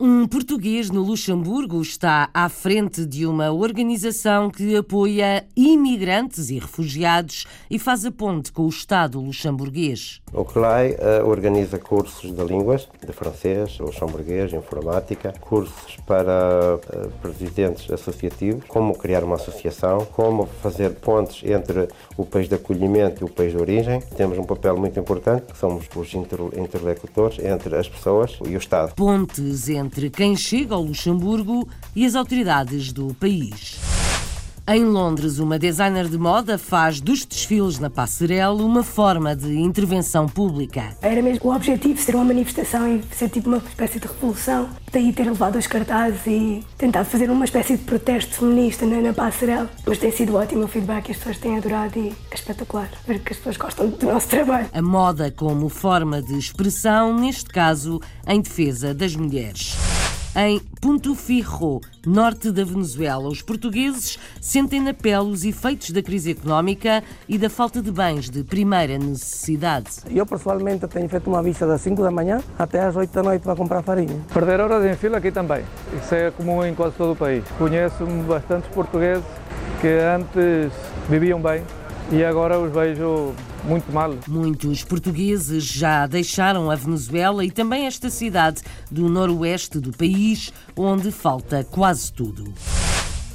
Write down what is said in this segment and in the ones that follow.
Um português no Luxemburgo está à frente de uma organização que apoia imigrantes e refugiados e faz a ponte com o Estado luxemburguês. O CLAI eh, organiza cursos de línguas, de francês, luxemburguês, informática, cursos para eh, presidentes associativos, como criar uma associação, como fazer pontes entre o país de acolhimento e o país de origem. Temos um papel muito importante, que somos os inter- interlocutores entre as pessoas e o Estado. Pontes entre quem chega ao Luxemburgo e as autoridades do país. Em Londres, uma designer de moda faz dos desfiles na passarela uma forma de intervenção pública. Era mesmo o objetivo ser uma manifestação e ser tipo uma espécie de revolução. Daí ter levado os cartazes e tentado fazer uma espécie de protesto feminista na, na passarela. Mas tem sido ótimo o feedback, as pessoas têm adorado e é espetacular ver que as pessoas gostam do nosso trabalho. A moda como forma de expressão, neste caso, em defesa das mulheres. Em Punto Firro, norte da Venezuela, os portugueses sentem na pele os efeitos da crise económica e da falta de bens de primeira necessidade. Eu pessoalmente tenho feito uma vista das 5 da manhã até às 8 da noite para comprar farinha. Perder horas em fila aqui também. Isso é comum em quase todo o país. Conheço bastantes portugueses que antes viviam bem e agora os vejo muito mal. Muitos portugueses já deixaram a Venezuela e também esta cidade do noroeste do país, onde falta quase tudo.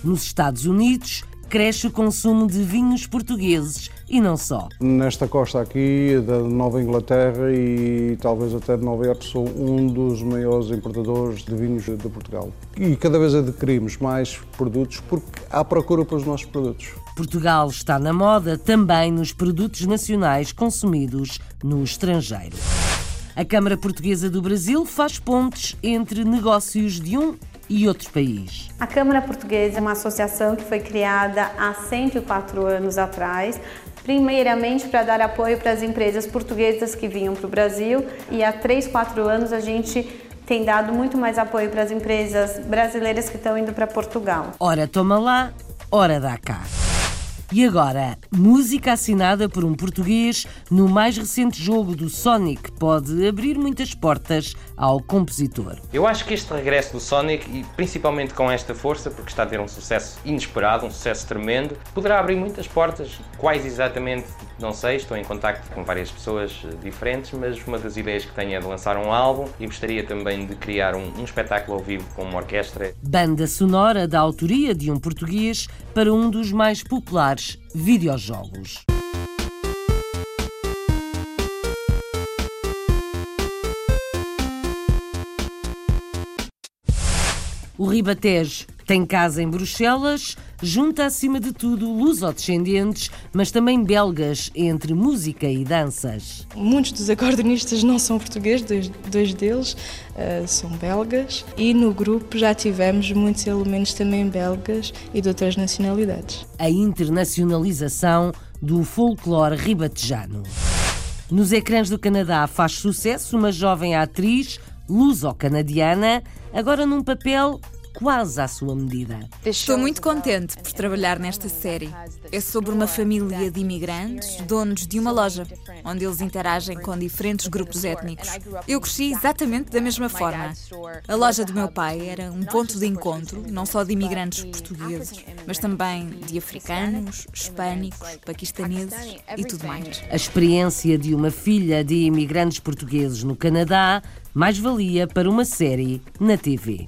Nos Estados Unidos, cresce o consumo de vinhos portugueses e não só. Nesta costa aqui da Nova Inglaterra e talvez até de Nova Iorque sou um dos maiores importadores de vinhos de Portugal. E cada vez adquirimos mais produtos porque há procura pelos nossos produtos. Portugal está na moda também nos produtos nacionais consumidos no estrangeiro. A Câmara Portuguesa do Brasil faz pontes entre negócios de um e outro país. A Câmara Portuguesa é uma associação que foi criada há 104 anos atrás, primeiramente para dar apoio para as empresas portuguesas que vinham para o Brasil e há 3, 4 anos a gente tem dado muito mais apoio para as empresas brasileiras que estão indo para Portugal. Ora toma lá, ora dá cá. E agora, música assinada por um português no mais recente jogo do Sonic pode abrir muitas portas ao compositor. Eu acho que este regresso do Sonic, e principalmente com esta força, porque está a ter um sucesso inesperado, um sucesso tremendo, poderá abrir muitas portas. Quais exatamente, não sei, estou em contacto com várias pessoas eh, diferentes, mas uma das ideias que tenho é de lançar um álbum e gostaria também de criar um, um espetáculo ao vivo com uma orquestra. Banda sonora da autoria de um português para um dos mais populares videojogos. O Ribatejo tem casa em Bruxelas, junta acima de tudo lusodescendentes, mas também belgas entre música e danças. Muitos dos acordeonistas não são portugueses, dois, dois deles uh, são belgas, e no grupo já tivemos muitos elementos também belgas e de outras nacionalidades. A internacionalização do folclore ribatejano. Nos ecrãs do Canadá faz sucesso uma jovem atriz luso-canadiana, agora num papel quase à sua medida. Estou muito contente por trabalhar nesta série. É sobre uma família de imigrantes, donos de uma loja, onde eles interagem com diferentes grupos étnicos. Eu cresci exatamente da mesma forma. A loja do meu pai era um ponto de encontro, não só de imigrantes portugueses, mas também de africanos, hispânicos, paquistaneses e tudo mais. A experiência de uma filha de imigrantes portugueses no Canadá mais valia para uma série na TV.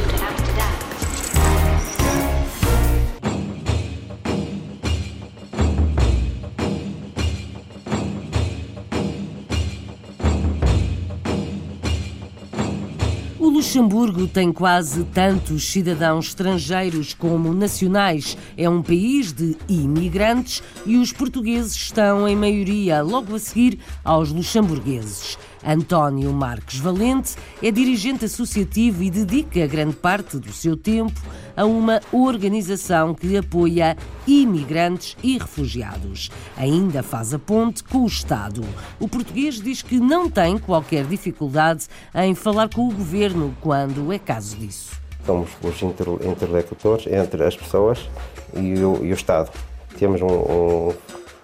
Luxemburgo tem quase tantos cidadãos estrangeiros como nacionais. É um país de imigrantes e os portugueses estão em maioria logo a seguir aos luxemburgueses. António Marques Valente é dirigente associativo e dedica grande parte do seu tempo a uma organização que apoia imigrantes e refugiados. Ainda faz a ponte com o Estado. O português diz que não tem qualquer dificuldade em falar com o governo quando é caso disso. Somos os interlocutores entre as pessoas e o, e o Estado. Temos um, um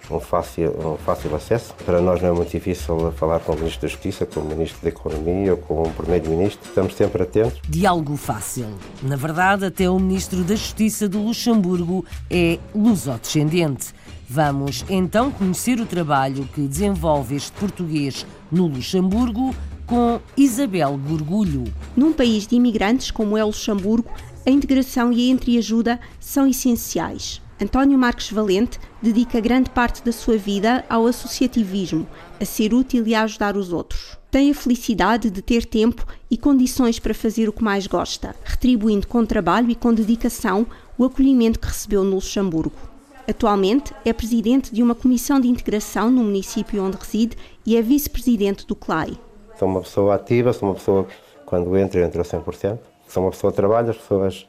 um fácil, um fácil acesso. Para nós não é muito difícil falar com o Ministro da Justiça, com o Ministro da Economia ou com o Primeiro-Ministro. Estamos sempre atentos. Diálogo fácil. Na verdade, até o Ministro da Justiça do Luxemburgo é lusodescendente. Vamos então conhecer o trabalho que desenvolve este português no Luxemburgo com Isabel Gorgulho. Num país de imigrantes como é o Luxemburgo, a integração e a entreajuda são essenciais. António Marques Valente dedica grande parte da sua vida ao associativismo, a ser útil e a ajudar os outros. Tem a felicidade de ter tempo e condições para fazer o que mais gosta, retribuindo com trabalho e com dedicação o acolhimento que recebeu no Luxemburgo. Atualmente é presidente de uma comissão de integração no município onde reside e é vice-presidente do CLAI. Sou uma pessoa ativa, sou uma pessoa, quando entra, entra 100%. Sou uma pessoa que trabalha, as pessoas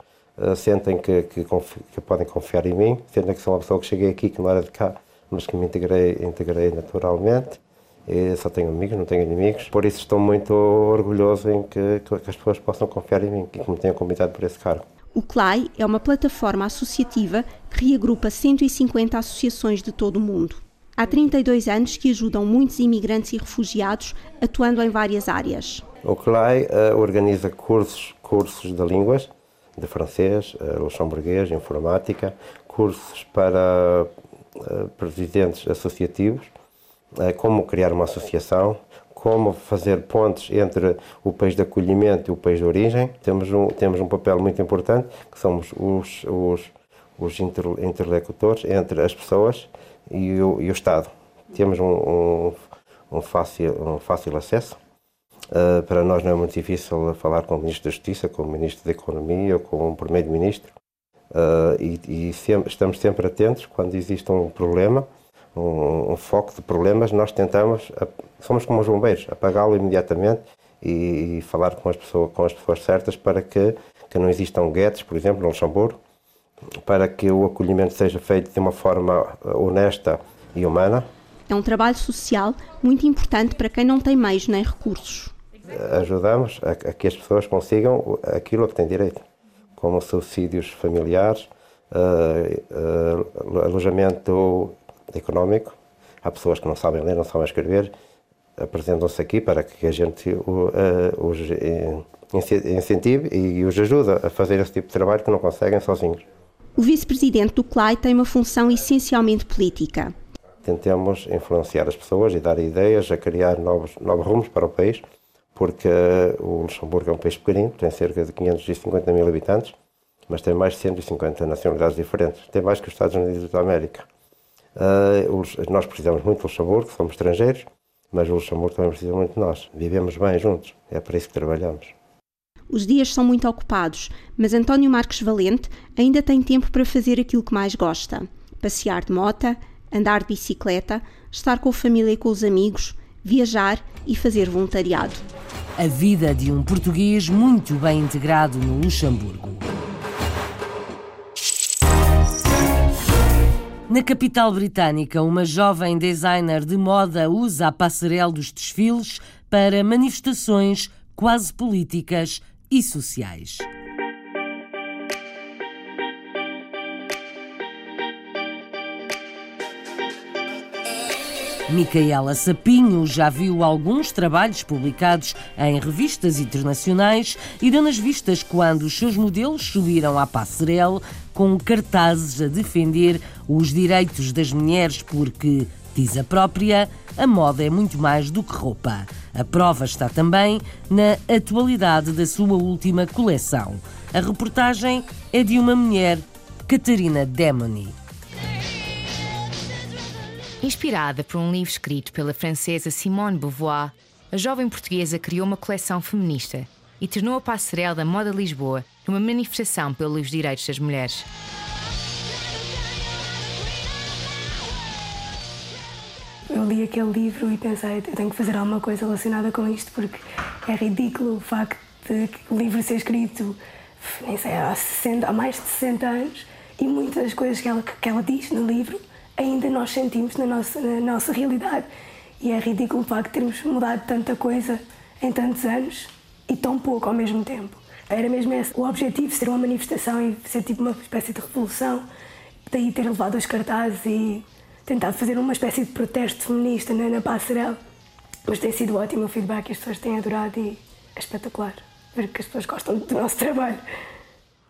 sentem que, que, que, podem confiar em mim, sentem que sou uma pessoa que cheguei aqui, que não era de cá, mas que me integrei, integrei naturalmente. E só tenho amigos, não tenho inimigos. Por isso estou muito orgulhoso em que, que as pessoas possam confiar em mim e que me tenham convidado por esse cargo. O CLAI é uma plataforma associativa que reagrupa 150 associações de todo o mundo. Há 32 anos que ajudam muitos imigrantes e refugiados, atuando em várias áreas. O CLAI uh, organiza cursos, cursos de línguas, de francês, uh, luxemburguês, informática, cursos para uh, presidentes associativos, uh, como criar uma associação, como fazer pontes entre o país de acolhimento e o país de origem. Temos um, temos um papel muito importante, que somos os, os, os inter, interlocutores entre as pessoas e o, e o Estado. Temos um, um, um, fácil, um fácil acesso Uh, para nós não é muito difícil falar com o Ministro da Justiça, com o Ministro da Economia ou com o Primeiro-Ministro. Uh, e, e sempre, estamos sempre atentos quando existe um problema, um, um foco de problemas, nós tentamos, somos como os bombeiros, apagá-lo imediatamente e, e, falar com as, pessoas, com as pessoas certas para que, que não existam guetos, por exemplo, no Luxemburgo, para que o acolhimento seja feito de uma forma honesta e humana. É um trabalho social muito importante para quem não tem meios nem recursos ajudamos a, a, que as pessoas consigam aquilo a que têm direito, como subsídios familiares, uh, uh, alojamento económico. Há pessoas que não sabem ler, não sabem escrever, apresentam-se aqui para que a gente uh, os incentive e os ajude a fazer esse tipo de trabalho que não conseguem sozinhos. O vice-presidente do CLAI tem uma função essencialmente política. Tentemos influenciar as pessoas e dar ideias a criar novos, novos rumos para o país porque o Luxemburgo é um país pequenino, tem cerca de 550 mil habitantes, mas tem mais de 150 nacionalidades diferentes, tem mais que os Estados Unidos da América. Uh, nós precisamos muito do Luxemburgo, somos estrangeiros, mas o Luxemburgo também precisa muito de nós. Vivemos bem juntos, é para isso que trabalhamos. Os dias são muito ocupados, mas António Marques Valente ainda tem tempo para fazer aquilo que mais gosta: passear de mota, andar de bicicleta, estar com a família e com os amigos, viajar e fazer voluntariado. A vida de um português muito bem integrado no Luxemburgo. Na capital britânica, uma jovem designer de moda usa a passarela dos desfiles para manifestações quase políticas e sociais. Micaela Sapinho já viu alguns trabalhos publicados em revistas internacionais e deu nas vistas quando os seus modelos subiram à passarela com cartazes a defender os direitos das mulheres porque, diz a própria, a moda é muito mais do que roupa. A prova está também na atualidade da sua última coleção. A reportagem é de uma mulher, Catarina Demoni. Inspirada por um livro escrito pela francesa Simone Beauvoir, a jovem portuguesa criou uma coleção feminista e tornou a passarela da Moda Lisboa numa manifestação pelos direitos das mulheres. eu li aquele livro e pensei, eu tenho que fazer alguma coisa relacionada com isto, porque é ridículo o facto de o livro ser escrito nem sei, há, 60, há mais de 60 anos e muitas das coisas que ela, que ela diz no livro ainda nós sentimos na nossa, na nossa realidade. E é ridículo o facto termos mudado tanta coisa em tantos anos e tão pouco ao mesmo tempo. Era mesmo esse o objetivo, ser uma manifestação e ser tipo uma espécie de revolução. Daí ter levado os cartazes e tentado fazer uma espécie de protesto feminista na, na passarela. Mas tem sido ótimo o feedback, as pessoas têm adorado e é espetacular ver que as pessoas gostam do nosso trabalho.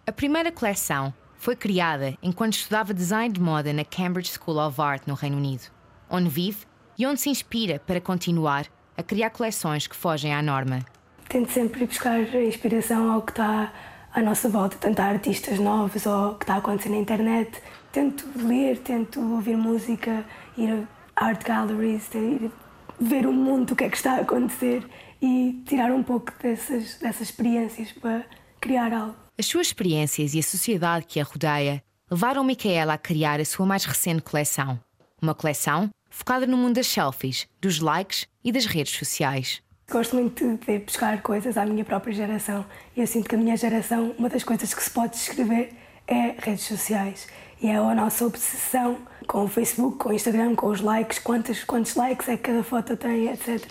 A primeira coleção foi criada enquanto estudava design de moda na Cambridge School of Art, no Reino Unido, onde vive e onde se inspira para continuar a criar coleções que fogem à norma. Tento sempre buscar inspiração ao que está à nossa volta, tanto a artistas novos ou o que está a acontecer na internet. Tento ler, tento ouvir música, ir a art galleries, ir ver o mundo, o que é que está a acontecer e tirar um pouco dessas, dessas experiências para criar algo. As suas experiências e a sociedade que a rodeia levaram Micaela a criar a sua mais recente coleção. Uma coleção focada no mundo das selfies, dos likes e das redes sociais. Gosto muito de buscar coisas à minha própria geração e eu sinto que a minha geração, uma das coisas que se pode descrever é redes sociais. E é a nossa obsessão com o Facebook, com o Instagram, com os likes, quantos, quantos likes é que cada foto tem, etc.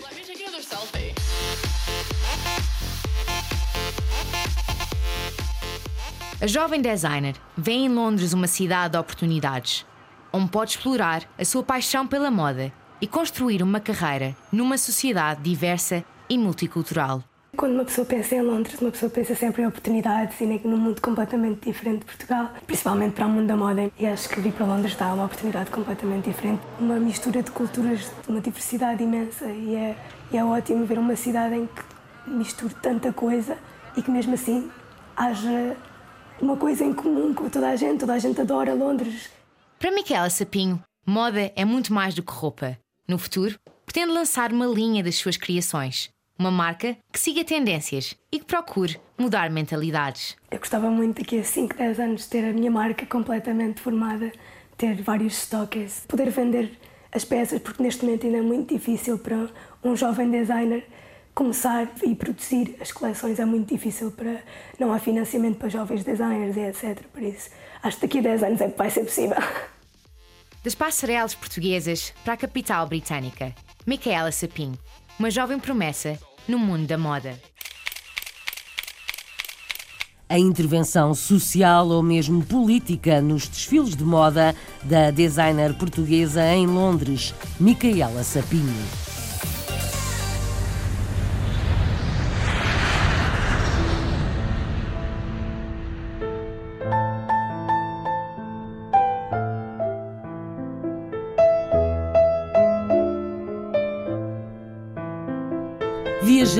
A jovem designer vê em Londres uma cidade de oportunidades, onde pode explorar a sua paixão pela moda e construir uma carreira numa sociedade diversa e multicultural. Quando uma pessoa pensa em Londres, uma pessoa pensa sempre em oportunidades e num mundo completamente diferente de Portugal, principalmente para o mundo da moda. E acho que vir para Londres dá uma oportunidade completamente diferente. Uma mistura de culturas, uma diversidade imensa. E é, e é ótimo ver uma cidade em que misture tanta coisa e que mesmo assim haja uma coisa em comum com toda a gente, toda a gente adora Londres. Para Miquela Sapinho, moda é muito mais do que roupa. No futuro, pretende lançar uma linha das suas criações. Uma marca que siga tendências e que procure mudar mentalidades. Eu gostava muito daqui a 5, 10 anos ter a minha marca completamente formada, ter vários estoques, poder vender as peças, porque neste momento ainda é muito difícil para um jovem designer começar e produzir as coleções é muito difícil para não há financiamento para jovens designers e etc. Por isso, acho que daqui a 10 anos é que vai ser possível. Das passarelas portuguesas para a capital britânica, Micaela Sapim, uma jovem promessa no mundo da moda. A intervenção social ou mesmo política nos desfiles de moda da designer portuguesa em Londres, Micaela Sapinho.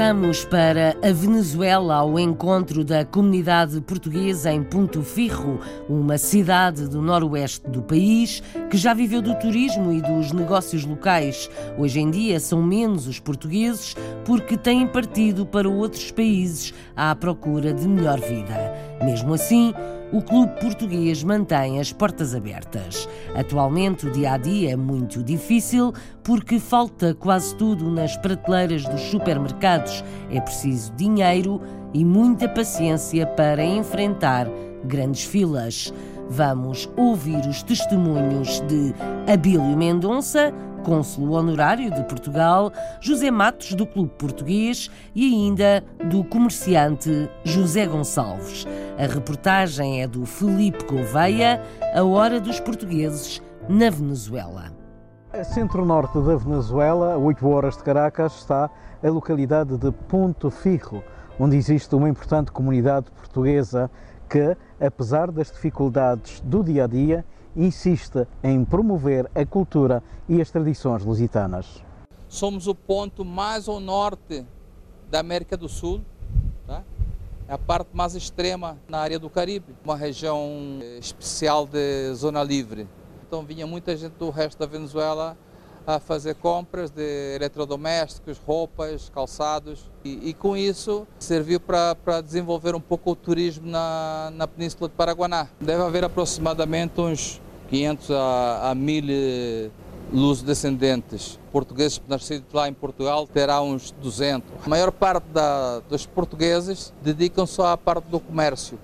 Viajamos para a Venezuela ao encontro da comunidade portuguesa em Ponto Firro, uma cidade do noroeste do país que já viveu do turismo e dos negócios locais. Hoje em dia são menos os portugueses porque têm partido para outros países à procura de melhor vida. Mesmo assim, o clube português mantém as portas abertas. Atualmente o dia a dia é muito difícil porque falta quase tudo nas prateleiras dos supermercados. É preciso dinheiro e muita paciência para enfrentar grandes filas. Vamos ouvir os testemunhos de Abílio Mendonça, cônsulo honorário de Portugal, José Matos, do Clube Português e ainda do comerciante José Gonçalves. A reportagem é do Felipe Gouveia, A Hora dos Portugueses na Venezuela. A centro-norte da Venezuela, a 8 horas de Caracas, está a localidade de Ponto Firro, onde existe uma importante comunidade portuguesa que, apesar das dificuldades do dia a dia, insiste em promover a cultura e as tradições lusitanas. Somos o ponto mais ao norte da América do Sul, tá? é a parte mais extrema na área do Caribe, uma região eh, especial de zona livre. Então vinha muita gente do resto da Venezuela a fazer compras de eletrodomésticos, roupas, calçados e, e com isso serviu para desenvolver um pouco o turismo na, na Península de Paraguaná. Deve haver aproximadamente uns 500 a, a 1000 luso-descendentes portugueses nascidos lá em Portugal terá uns 200. A maior parte da, dos portugueses dedicam-se à parte do comércio,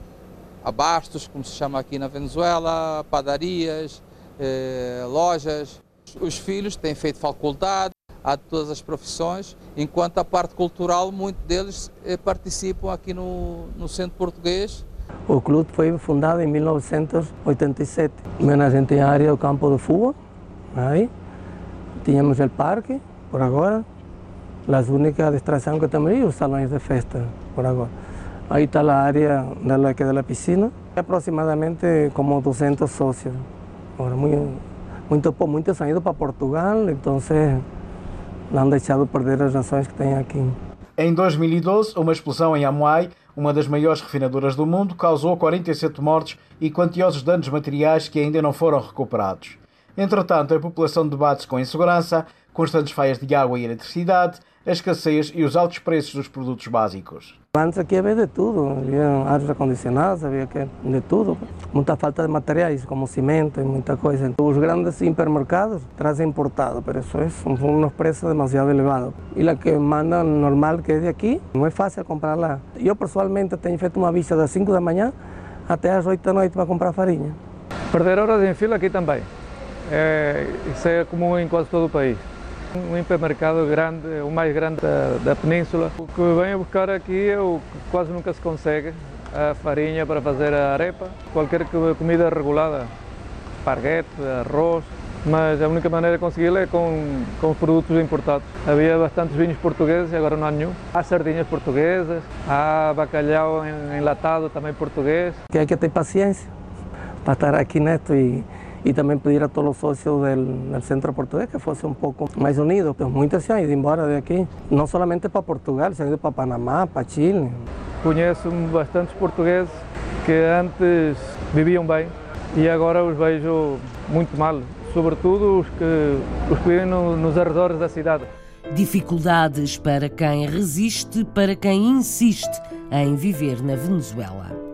abastos, como se chama aqui na Venezuela, padarias, eh, lojas. Os filhos têm feito faculdade, há todas as profissões, enquanto a parte cultural, muitos deles eh, participam aqui no, no Centro Português. O clube foi fundado em 1987. A gente tem a área do campo de futebol, aí. Tínhamos o parque, por agora. As únicas distrações que temos e os salões de festa, por agora. Aí está a área da, é da piscina, aproximadamente como 200 sócios. Agora, muito, muito, muitos han ido para Portugal, então não han deixado perder as nações que tem aqui. Em 2012, uma explosão em Amuai, uma das maiores refinadoras do mundo, causou 47 mortes e quantiosos danos materiais que ainda não foram recuperados. Entretanto, a população debate-se com insegurança, constantes falhas de água e eletricidade, a escassez e os altos preços dos produtos básicos. Antes aqui havia de tudo, havia ares acondicionados, havia de tudo. Muita falta de materiais, como cimento e muita coisa. Os grandes supermercados trazem importado, mas isso é, são uns preços demasiado elevados. E a que manda normal, que é de aqui, não é fácil comprar lá. Eu, pessoalmente, tenho feito uma vista das 5 da manhã até às 8 da noite para comprar farinha. Perder horas em fila aqui também. É, isso é comum em quase todo o país. Um hipermercado grande, o mais grande da, da península. O que venho buscar aqui é o que quase nunca se consegue, a farinha para fazer a arepa, qualquer comida regulada, esparguete, arroz, mas a única maneira de consegui-lo é com, com produtos importados. Havia bastantes vinhos portugueses e agora não há nenhum. Há sardinhas portuguesas, há bacalhau enlatado também português. Que hay que ter paciência para estar aqui neto e y también pedir a todos los socios del, del, centro portugués que fuese un poco más unidos. Muitos se han ido embora de aquí, não somente para Portugal, se han ido para Panamá, para Chile. Conheço bastantes portugueses que antes viviam bem e agora os vejo muito mal, sobretudo os que, os que vivem no, nos arredores da cidade. Dificuldades para quem resiste, para quem insiste em viver na Venezuela.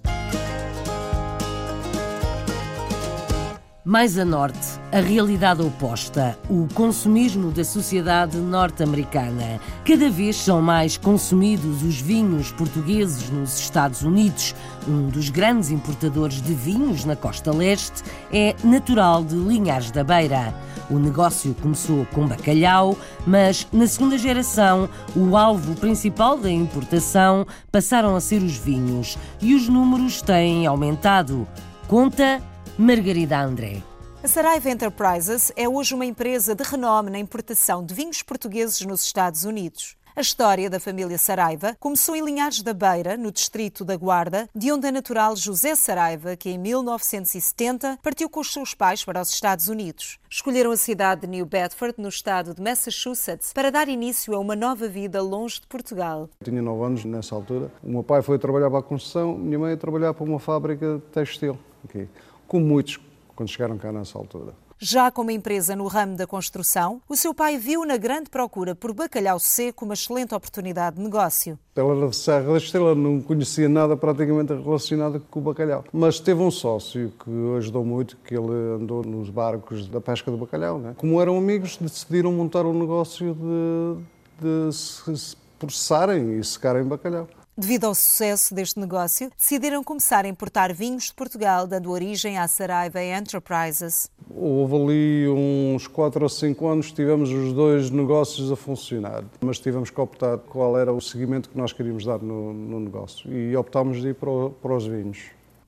Mais a norte, a realidade oposta, o consumismo da sociedade norte-americana. Cada vez são mais consumidos os vinhos portugueses nos Estados Unidos. Um dos grandes importadores de vinhos na costa leste é natural de Linhares da Beira. O negócio começou com bacalhau, mas na segunda geração o alvo principal da importação passaram a ser os vinhos e os números têm aumentado. Conta Margarida André. A Saraiva Enterprises é hoje uma empresa de renome na importação de vinhos portugueses nos Estados Unidos. A história da família Saraiva começou em Linhares da Beira, no distrito da Guarda, de onde é natural José Saraiva, que em 1970 partiu com os seus pais para os Estados Unidos. Escolheram a cidade de New Bedford, no estado de Massachusetts, para dar início a uma nova vida longe de Portugal. Eu tinha 9 anos nessa altura. O meu pai foi trabalhar para a construção, minha mãe a trabalhar para uma fábrica de textil, okay. Como muitos quando chegaram cá nessa altura. Já como empresa no ramo da construção, o seu pai viu na grande procura por bacalhau seco uma excelente oportunidade de negócio. Ela era de Serra da Estrela, não conhecia nada praticamente relacionado com o bacalhau. Mas teve um sócio que ajudou muito, que ele andou nos barcos da pesca do bacalhau. Né? Como eram amigos, decidiram montar um negócio de, de se processarem e secarem bacalhau. Devido ao sucesso deste negócio, decidiram começar a importar vinhos de Portugal, dando origem à Saraiva Enterprises. Houve ali uns 4 ou 5 anos, tivemos os dois negócios a funcionar, mas tivemos que optar qual era o seguimento que nós queríamos dar no, no negócio e optámos de ir para, para os vinhos.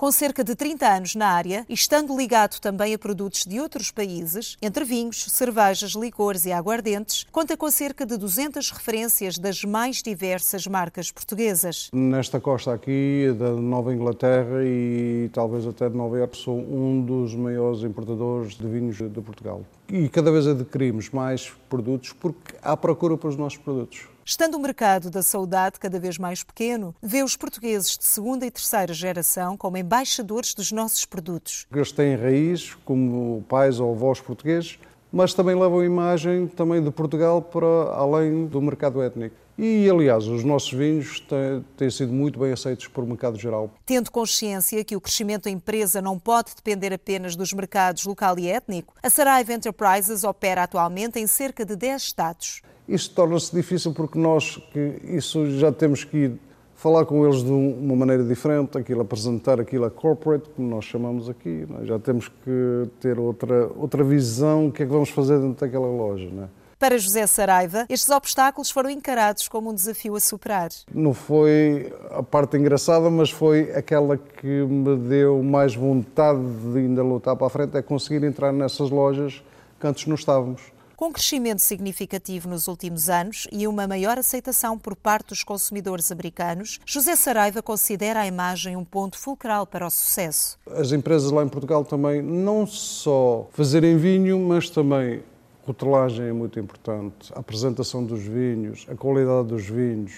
Com cerca de 30 anos na área e estando ligado também a produtos de outros países, entre vinhos, cervejas, licores e aguardentes, conta com cerca de 200 referências das mais diversas marcas portuguesas. Nesta costa aqui, da Nova Inglaterra e talvez até de Nova Iorque, sou um dos maiores importadores de vinhos de Portugal. E cada vez adquirimos mais produtos porque há procura para os nossos produtos. Estando o mercado da saudade cada vez mais pequeno, vê os portugueses de segunda e terceira geração como embaixadores dos nossos produtos. Eles têm raiz, como pais ou avós portugueses, mas também levam a imagem também de Portugal para além do mercado étnico. E, aliás, os nossos vinhos têm, têm, sido muito bem aceitos por mercado geral. Tendo consciência que o crescimento da empresa não pode depender apenas dos mercados local e étnico, a Saraiva Enterprises opera atualmente em cerca de 10 estados. Isso torna-se difícil porque nós que isso já temos que ir falar com eles de uma maneira diferente, aquilo apresentar aquilo a corporate, como nós chamamos aqui, é? já temos que ter outra, outra visão, o que é que vamos fazer dentro daquela loja. Não é? Para José Saraiva, estes obstáculos foram encarados como um desafio a superar. Não foi a parte engraçada, mas foi aquela que me deu mais vontade de ainda lutar para a frente, é conseguir entrar nessas lojas que antes não estávamos. Com crescimento significativo nos últimos anos e uma maior aceitação por parte dos consumidores americanos, José Saraiva considera a imagem um ponto fulcral para o sucesso. As empresas lá em Portugal também não só fazerem vinho, mas também rotelagem é muito importante, a apresentação dos vinhos, a qualidade dos vinhos,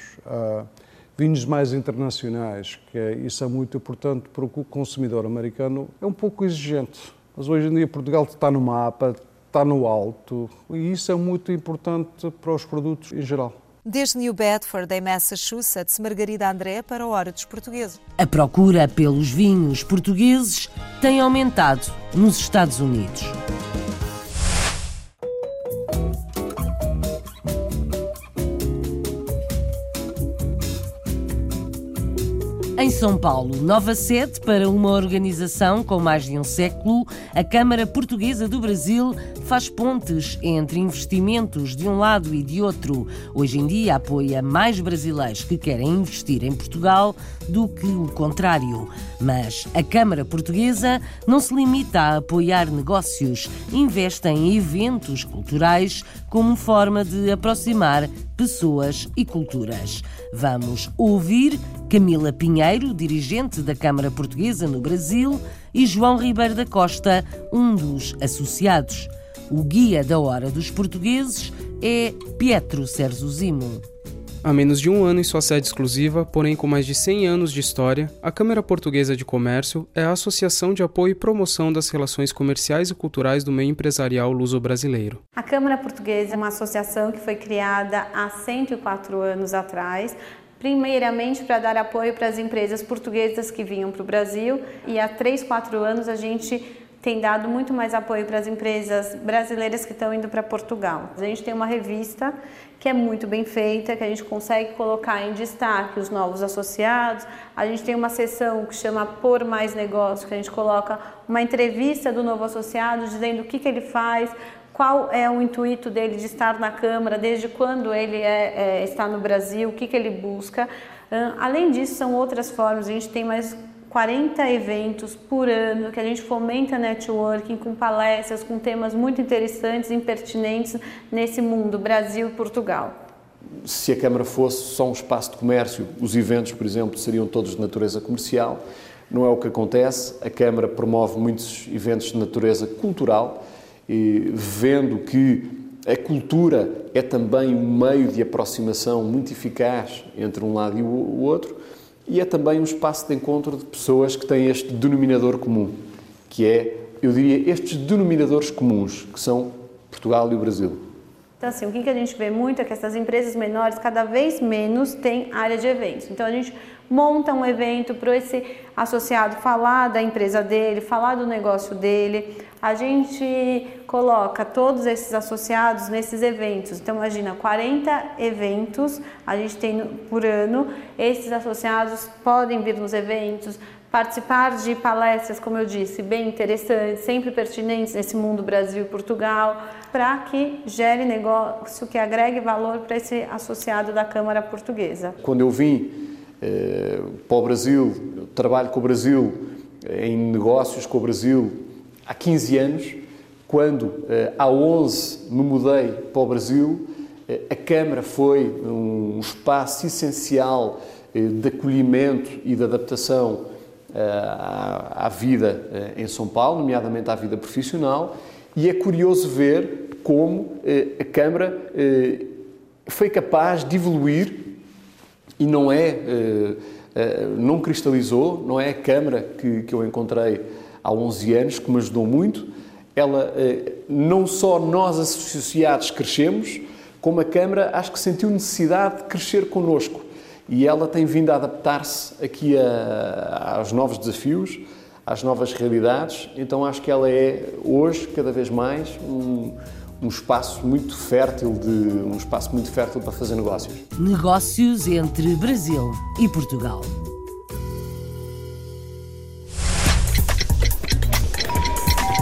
vinhos mais internacionais, que é, isso é muito importante porque o consumidor americano é um pouco exigente. Mas hoje em dia Portugal está no mapa, está no alto e isso é muito importante para os produtos em geral. Desde New Bedford, em Massachusetts, Margarida André para a Hora dos Portugueses. A procura pelos vinhos portugueses tem aumentado nos Estados Unidos. Em São Paulo, nova sede para uma organização com mais de um século, a Câmara Portuguesa do Brasil faz pontes entre investimentos de um lado e de outro. Hoje em dia apoia mais brasileiros que querem investir em Portugal do que o contrário. Mas a Câmara Portuguesa não se limita a apoiar negócios, investe em eventos culturais como forma de aproximar pessoas e culturas. Vamos ouvir Camila Pinheiro, dirigente da Câmara Portuguesa no Brasil, e João Ribeiro da Costa, um dos associados. O guia da Hora dos Portugueses é Pietro Serzuzimo. Há menos de um ano em sua sede exclusiva, porém com mais de 100 anos de história, a Câmara Portuguesa de Comércio é a associação de apoio e promoção das relações comerciais e culturais do meio empresarial luso-brasileiro. A Câmara Portuguesa é uma associação que foi criada há 104 anos atrás primeiramente para dar apoio para as empresas portuguesas que vinham para o Brasil e há 3, 4 anos a gente tem dado muito mais apoio para as empresas brasileiras que estão indo para Portugal. A gente tem uma revista que é muito bem feita, que a gente consegue colocar em destaque os novos associados. A gente tem uma seção que chama Por Mais Negócio, que a gente coloca uma entrevista do novo associado dizendo o que, que ele faz, qual é o intuito dele de estar na Câmara, desde quando ele é, é, está no Brasil, o que, que ele busca. além disso, são outras formas, a gente tem mais 40 eventos por ano que a gente fomenta networking com palestras, com temas muito interessantes e pertinentes nesse mundo Brasil e Portugal. Se a Câmara fosse só um espaço de comércio, os eventos, por exemplo, seriam todos de natureza comercial. Não é o que acontece. A Câmara promove muitos eventos de natureza cultural e vendo que a cultura é também um meio de aproximação muito eficaz entre um lado e o outro, e é também um espaço de encontro de pessoas que têm este denominador comum, que é, eu diria, estes denominadores comuns, que são Portugal e o Brasil. Então, assim, o que a gente vê muito é que essas empresas menores, cada vez menos, têm área de eventos. Então, a gente monta um evento para esse associado falar da empresa dele, falar do negócio dele. A gente coloca todos esses associados nesses eventos. Então, imagina, 40 eventos a gente tem por ano. Esses associados podem vir nos eventos, participar de palestras, como eu disse, bem interessantes, sempre pertinentes nesse mundo Brasil e Portugal, para que gere negócio que agregue valor para esse associado da Câmara Portuguesa. Quando eu vim eh, para o Brasil, trabalho com o Brasil, eh, em negócios com o Brasil há 15 anos, quando eh, há 11 me mudei para o Brasil, a Câmara foi um espaço essencial de acolhimento e de adaptação à, à vida em São Paulo, nomeadamente à vida profissional, e é curioso ver como a Câmara foi capaz de evoluir e não é, não cristalizou, não é a Câmara que, que eu encontrei há 11 anos, que me ajudou muito. Ela, não só nós associados crescemos, como a Câmara, acho que sentiu necessidade de crescer connosco e ela tem vindo a adaptar-se aqui a, aos novos desafios, às novas realidades. Então acho que ela é hoje cada vez mais um, um espaço muito fértil de um espaço muito fértil para fazer negócios. Negócios entre Brasil e Portugal.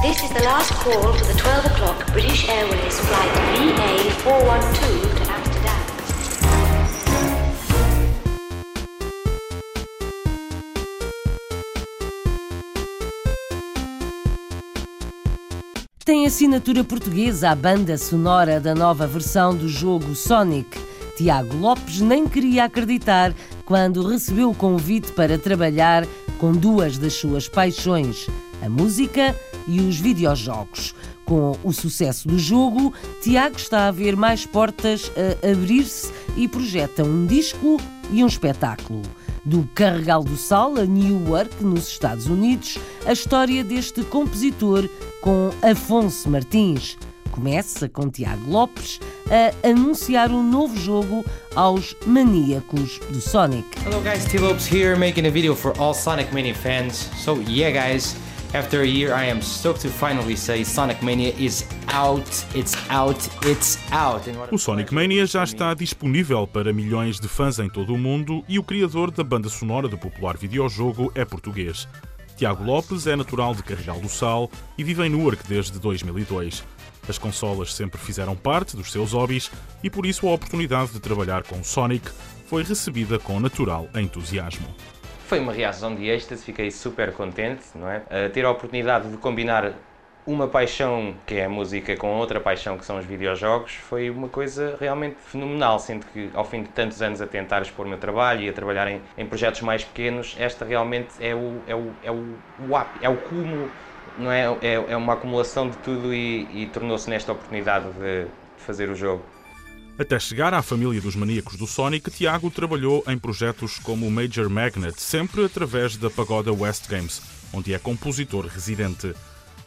This is the last call for the 12 o'clock British Airways flight VA412 Tem assinatura portuguesa a banda sonora da nova versão do jogo Sonic. Tiago Lopes nem queria acreditar quando recebeu o convite para trabalhar com duas das suas paixões, a música e os videojogos. Com o sucesso do jogo, Tiago está a ver mais portas a abrir-se e projeta um disco e um espetáculo. Do Carregal do Sal a Newark, nos Estados Unidos, a história deste compositor com Afonso Martins. Começa com Tiago Lopes a anunciar um novo jogo aos maníacos do Sonic. Hello guys, T Lopes here making a video for all Sonic Mania fans. So yeah guys, after a year I am stoked to finally say Sonic Mania is out, it's out, it's out. O Sonic Mania já está disponível para milhões de fãs em todo o mundo e o criador da banda sonora do popular videojogo é português. Tiago Lopes é natural de Carregal do Sal e vive em Newark desde 2002. As consolas sempre fizeram parte dos seus hobbies e por isso a oportunidade de trabalhar com Sonic foi recebida com natural entusiasmo. Foi uma reação de êxtase, fiquei super contente, não é? A ter a oportunidade de combinar uma paixão que é a música com outra paixão que são os videojogos foi uma coisa realmente fenomenal, sendo que ao fim de tantos anos a tentar expor o meu trabalho e a trabalhar em, em projetos mais pequenos, esta realmente é o, é o, é o, o é o cúmulo, não é? É, é uma acumulação de tudo e, e tornou-se nesta oportunidade de, de fazer o jogo. Até chegar à família dos maníacos do Sonic, Tiago trabalhou em projetos como o Major Magnet, sempre através da Pagoda West Games, onde é compositor residente.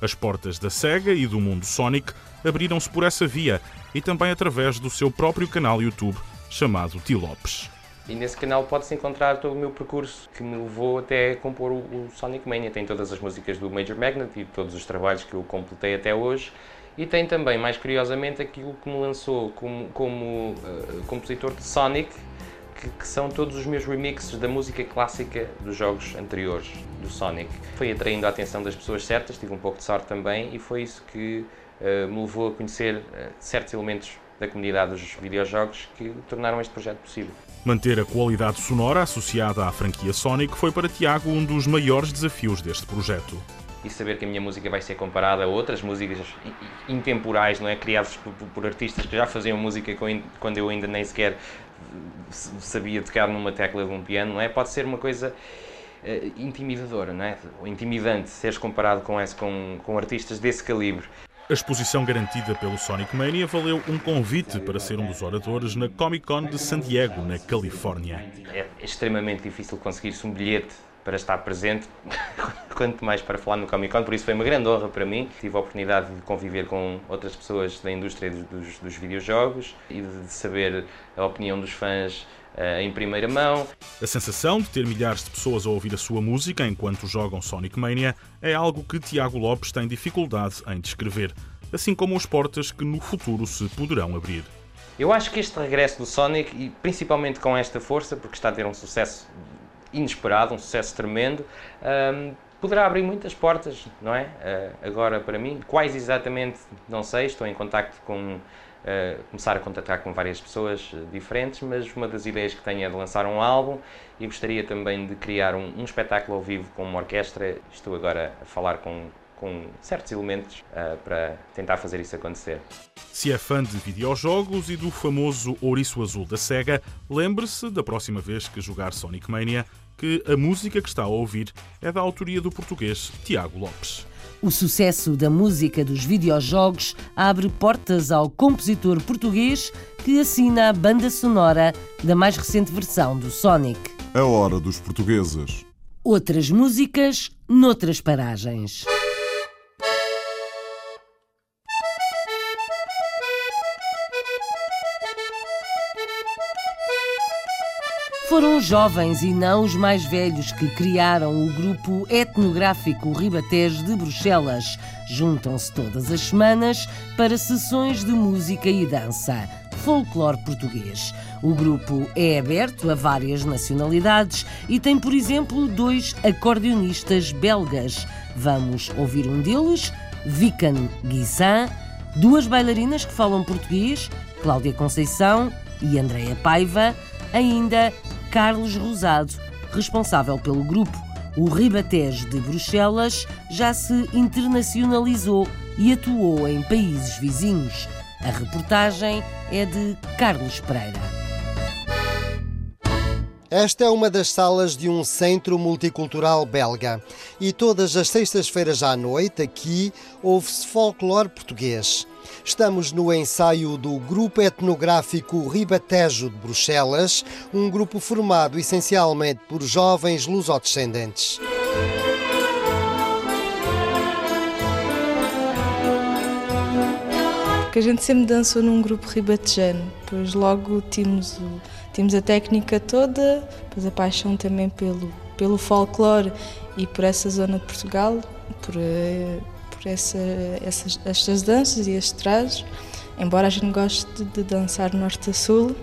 As portas da SEGA e do mundo Sonic abriram-se por essa via e também através do seu próprio canal YouTube, chamado T. Lopes. E nesse canal pode-se encontrar todo o meu percurso que me levou até compor o Sonic Mania. Tem todas as músicas do Major Magnet e todos os trabalhos que eu completei até hoje. E tem também, mais curiosamente, aquilo que me lançou como, como uh, compositor de Sonic, que, que, são todos os meus remixes da música clássica dos jogos anteriores do Sonic. Foi atraindo a atenção das pessoas certas, tive um pouco de sorte também, e foi isso que uh, me levou a conhecer uh, certos elementos da comunidade dos videojogos que tornaram este projeto possível. Manter a qualidade sonora associada à franquia Sonic foi para Tiago um dos maiores desafios deste projeto e saber que a minha música vai ser comparada a outras músicas intemporais, não é? Criadas por, por artistas que já faziam música quando eu ainda nem sequer sabia tocar numa tecla de um piano, não é? Pode ser uma coisa uh, intimidadora, não é? Intimidante seres comparado com, esse, com, com artistas desse calibre. A exposição garantida pelo Sonic Mania valeu um convite para ser um dos oradores na Comic Con de San Diego, na Califórnia. É extremamente difícil conseguir-se um bilhete para estar presente, quanto mais para falar no Comic Con, por isso foi uma grande honra para mim. Tive a oportunidade de conviver com outras pessoas da indústria dos, dos videojogos e de saber a opinião dos fãs uh, em primeira mão. A sensação de ter milhares de pessoas a ouvir a sua música enquanto jogam Sonic Mania é algo que Tiago Lopes tem dificuldade em descrever, assim como as portas que no futuro se poderão abrir. Eu acho que este regresso do Sonic, e principalmente com esta força, porque está a ter um sucesso inesperado, um sucesso tremendo, um, poderá abrir muitas portas, não é? Uh, agora, para mim, quais exatamente, não sei, estou em contacto com. Uh, começar a contactar com várias pessoas diferentes, mas uma das ideias que tenho é de lançar um álbum e gostaria também de criar um, um espetáculo ao vivo com uma orquestra. Estou agora a falar com, com certos elementos uh, para tentar fazer isso acontecer. Se é fã de videojogos e do famoso ouriço azul da SEGA, lembre-se da próxima vez que jogar Sonic Mania que a música que está a ouvir é da autoria do português Tiago Lopes. O sucesso da música dos videojogos abre portas ao compositor português que assina a banda sonora da mais recente versão do Sonic. A hora dos portugueses. Outras músicas noutras paragens. Foram os jovens e não os mais velhos que criaram o grupo etnográfico Ribatejo de Bruxelas. Juntam-se todas as semanas para sessões de música e dança. Folclore português. O grupo é aberto a várias nacionalidades e tem, por exemplo, dois acordeonistas belgas. Vamos ouvir um deles, Vican Guissin, duas bailarinas que falam português, Cláudia Conceição e Andréa Paiva, ainda Carlos Rosado, responsável pelo grupo. O Ribatejo de Bruxelas já se internacionalizou e atuou em países vizinhos. A reportagem é de Carlos Pereira. Esta é uma das salas de um centro multicultural belga e todas as sextas-feiras à noite aqui ouve-se folclore português. Estamos no ensaio do Grupo Etnográfico Ribatejo de Bruxelas, um grupo formado essencialmente por jovens lusodescendentes. Porque a gente sempre dançou num grupo ribatejano, depois logo tínhamos, o, tínhamos a técnica toda, depois a paixão também pelo, pelo folclore e por essa zona de Portugal, por, eh, essa, essas, estas danças e estes trajes, embora a gente goste de, de dançar norte a sul.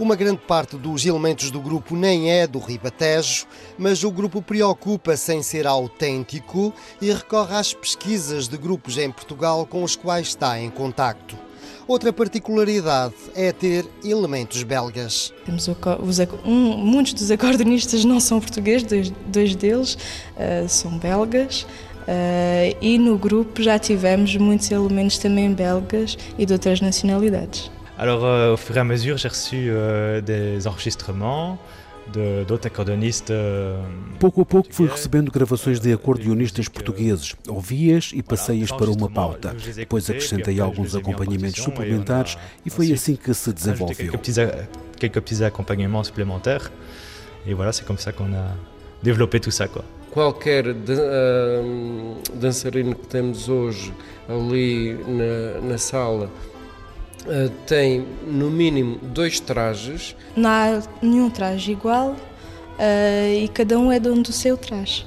Uma grande parte dos elementos do grupo nem é do Ribatejo, mas o grupo preocupa-se em ser autêntico e recorre às pesquisas de grupos em Portugal com os quais está em contacto. Outra particularidade é ter elementos belgas. Temos os, um, muitos dos acordeonistas não são portugueses, dois, dois deles uh, são belgas. Uh, e no grupo já tivemos muitos elementos também belgas e de outras nacionalidades. Alors, euh, au fur et à mesure, j'ai reçu euh, des enregistrements de, de acordeonistas. Pouco a pouco fui recebendo gravações de acordeonistas portugueses. Ouvi-as e passei-as para uma pauta. Depois acrescentei alguns acompanhamentos suplementares e foi assim que se desenvolveu. Quelques petits acompanhaments supplémentaires. E voilà, c'est comme ça qu'on a développé tout ça, quoi. Qualquer uh, dançarino que temos hoje ali na, na sala Uh, tem no mínimo dois trajes. Não há nenhum traje igual uh, e cada um é dono do seu traje.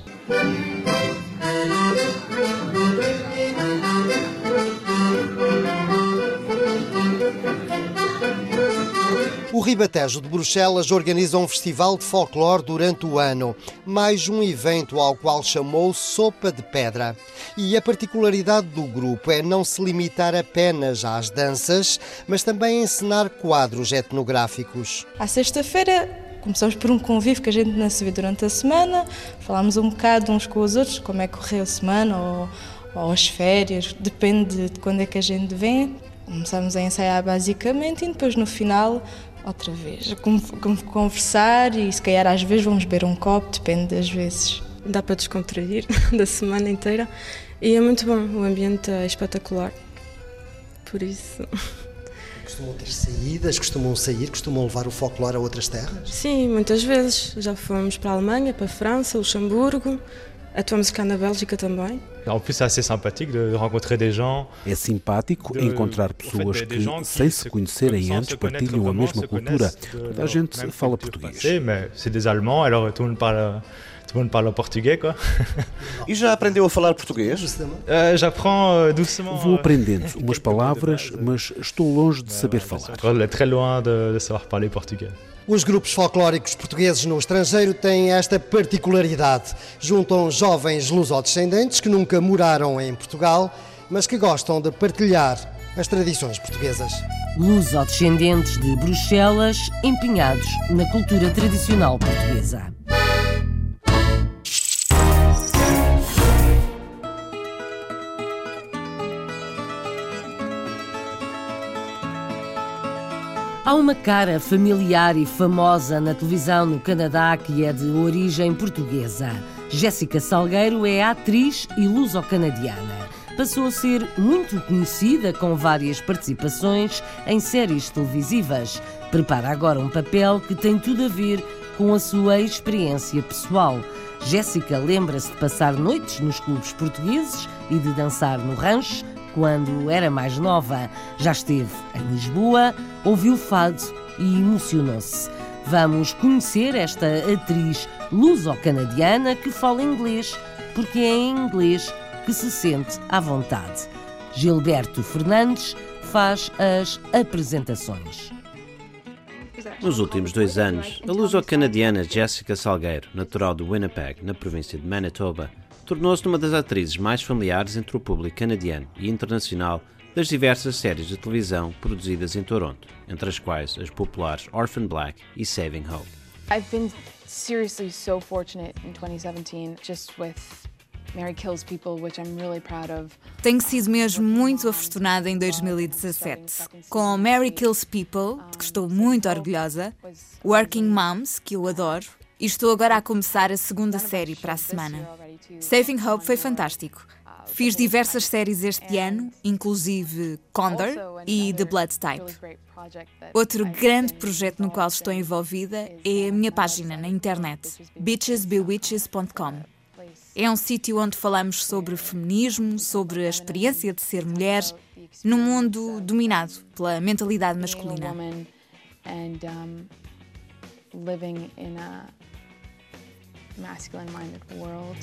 Ribatejo de Bruxelas organiza um festival de folclore durante o ano, mais um evento ao qual chamou Sopa de Pedra. E a particularidade do grupo é não se limitar apenas às danças, mas também encenar quadros etnográficos. À sexta-feira começamos por um convívio que a gente vê durante a semana, falámos um bocado uns com os outros, como é que correu a semana ou, ou as férias, depende de quando é que a gente vem. Começamos a ensaiar basicamente e depois no final outra vez, conversar e se calhar às vezes vamos beber um copo, depende das vezes. Dá para descontrair da semana inteira e é muito bom, o ambiente é espetacular. Por isso. Costumam ter saídas, costumam sair, costumam levar o folclore a outras terras? Sim, muitas vezes. Já fomos para a Alemanha, para a França, Luxemburgo, atuamos cá na Bélgica também. En plus, c'est assez sympathique de rencontrer des gens. É simpático encontrar pessoas que, sem se conhecerem antes, partilham a mesma cultura. Toda a gente fala português. Mas c'est des Allemands, alors tout le monde parle. Tout le monde parle português, quoi. E já aprendeu a falar português? Uh, J'apprends uh, doucement. Vou aprendendo umas palavras, mas estou longe de saber falar. Très loin de, de savoir parler portugais. Os grupos folclóricos portugueses no estrangeiro têm esta particularidade. Juntam jovens lusodescendentes que nunca moraram em Portugal, mas que gostam de partilhar as tradições portuguesas. Lusodescendentes de Bruxelas empenhados na cultura tradicional portuguesa. Há uma cara familiar e famosa na televisão no Canadá que é de origem portuguesa. Jéssica Salgueiro é atriz e luso-canadiana. Passou a ser muito conhecida com várias participações em séries televisivas. Prepara agora um papel que tem tudo a ver com a sua experiência pessoal. Jéssica lembra-se de passar noites nos clubes portugueses e de dançar no rancho quando era mais nova. Já esteve em Lisboa, ouviu fado e emocionou-se. Vamos conhecer esta atriz luso-canadiana que fala inglês, porque é em inglês que se sente à vontade. Gilberto Fernandes faz as apresentações. Nos últimos dois anos, a luso-canadiana Jessica Salgueiro, natural de Winnipeg, na província de Manitoba, tornou-se uma das atrizes mais familiares entre o público canadiano e internacional das diversas séries de televisão produzidas em Toronto, entre as quais as populares Orphan Black e Saving Hope. I've been seriously so fortunate in 2017 just with Mary Kills People, which I'm really proud of. Tenho sido mesmo muito afortunada em 2017 com Mary Kills People, de que estou muito orgulhosa, Working Moms, que eu adoro, e estou agora a começar a segunda série para a semana. Saving Hope foi fantástico. Fiz diversas séries este ano, inclusive Condor e The Blood Type. Outro grande projeto no qual estou envolvida é a minha página na internet, bitchesbewitches.com. É um sítio onde falamos sobre feminismo, sobre a experiência de ser mulher num mundo dominado pela mentalidade masculina. A masculine-minded world.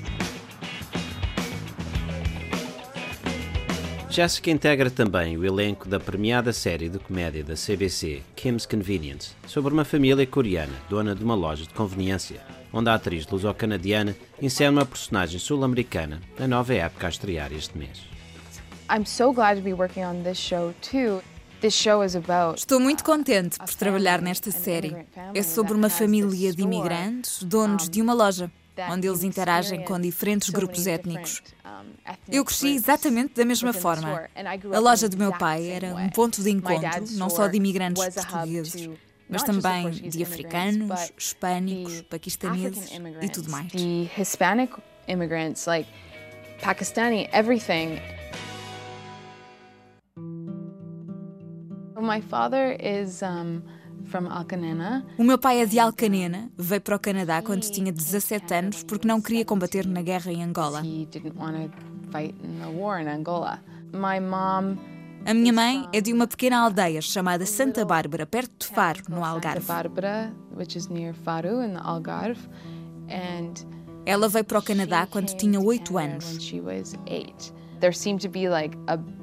Jessica integra também o elenco da premiada série de comédia da CBC, Kim's Convenience, sobre uma família coreana, dona de uma loja de conveniência, onde a atriz luso-canadiana insere uma personagem sul-americana na nova época a estrear este mês. I'm so glad to be working on this show too. Estou muito contente por trabalhar nesta série. É sobre uma família de imigrantes, donos de uma loja, onde eles interagem com diferentes grupos étnicos. Eu cresci exatamente da mesma forma. A loja do meu pai era um ponto de encontro, não só de imigrantes portugueses, mas também de africanos, hispânicos, paquistaneses e tudo mais. Hispanic immigrants, like Pakistani, everything. O meu pai é de Alcanena, veio para o Canadá quando tinha 17 anos porque não queria combater na guerra em Angola. He didn't want to fight in the war in Angola. My mom a minha mãe é de uma pequena aldeia chamada Santa Bárbara, perto de Faro, no Algarve. Ela veio para o Canadá quando tinha 8 anos.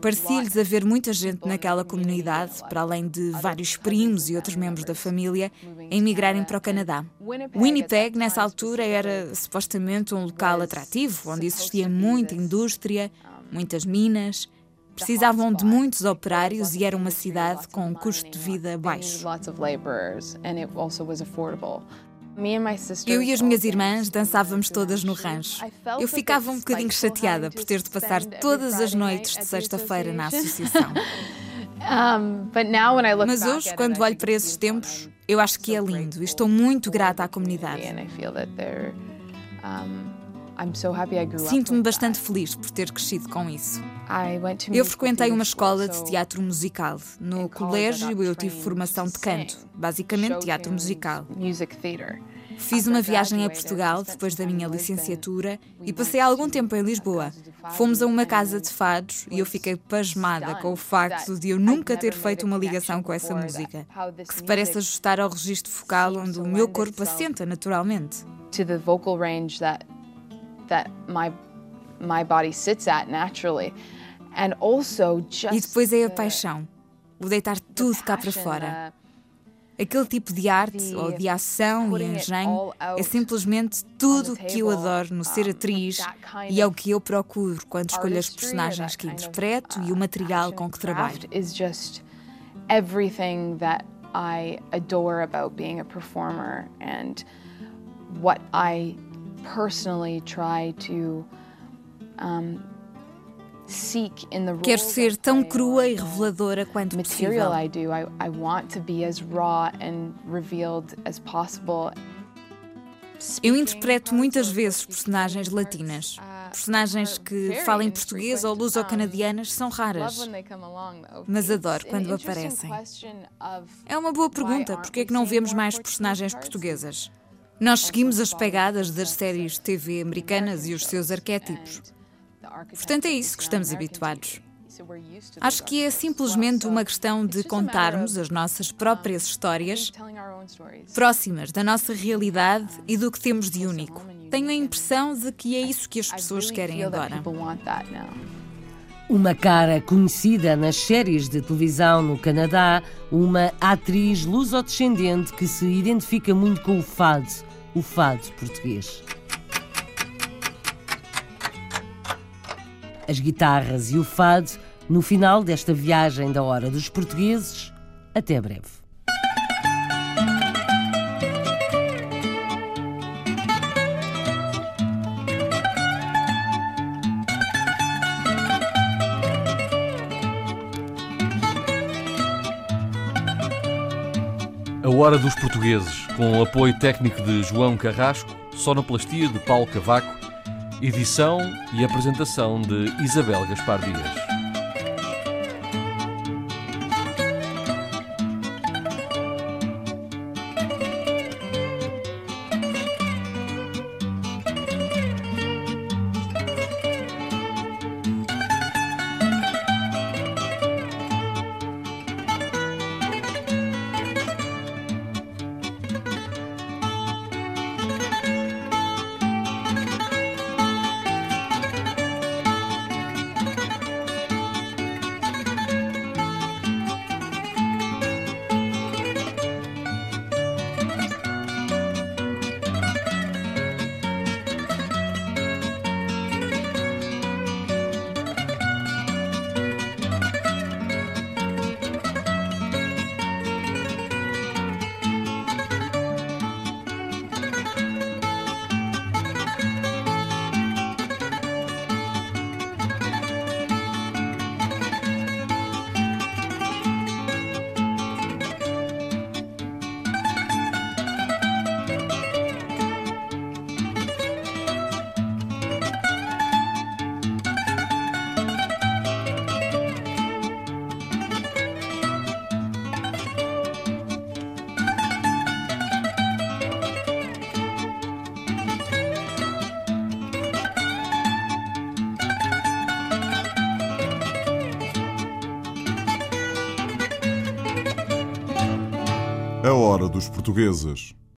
Parecia-lhes haver muita gente naquela comunidade, para além de vários primos e outros membros da família, a emigrarem para o Canadá. Winnipeg, nessa altura, era supostamente um local atrativo, onde existia muita indústria, muitas minas. Precisavam de muitos operários e era uma cidade com um custo de vida baixo. Eu e as minhas irmãs dançamos todas no rancho. Eu ficava um bocadinho chateada por ter de passar todas as noites de sexta-feira na associação. Mas hoje, quando olho para esses tempos, eu acho que é lindo e estou muito grata à comunidade. Sinto-me bastante feliz por ter crescido com isso. Eu frequentei uma escola de teatro musical. No colégio eu tive formação de canto, basicamente teatro musical. Fiz uma viagem a Portugal depois da minha licenciatura e passei algum tempo em Lisboa. Fomos a uma casa de fados e eu fiquei pasmada com o facto de eu nunca ter feito uma ligação com essa música, que se parece ajustar ao registro focal onde o meu corpo assenta naturalmente. To the vocal range that that my my body sits at naturally. And also just e depois é a paixão, o deitar tudo cá para fora. Aquele tipo de arte ou de ação e engenho é simplesmente tudo o que eu adoro no ser atriz e é o que eu procuro quando escolho as personagens que interpreto e o material com que trabalho. Everything that I adore about being a performer and what I personally try to um, Quero ser tão crua e reveladora quanto possível. Eu interpreto muitas vezes personagens latinas. Personagens que falam português ou luso-canadianas são raras, mas adoro quando aparecem. É uma boa pergunta, porque é que não vemos mais personagens portuguesas? Nós seguimos as pegadas das séries TV americanas e os seus arquétipos. Portanto, é isso que estamos habituados. Acho que é simplesmente uma questão de contarmos as nossas próprias histórias próximas da nossa realidade e do que temos de único. Tenho a impressão de que é isso que as pessoas querem agora. Uma cara conhecida nas séries de televisão no Canadá, uma atriz lusodescendente que se identifica muito com o fado, o fado português. As guitarras e o fado no final desta viagem da Hora dos Portugueses. Até breve. A Hora dos Portugueses, com o apoio técnico de João Carrasco, sonoplastia de Paulo Cavaco, edição e apresentação de Isabel Gaspar Dias. Portugueses.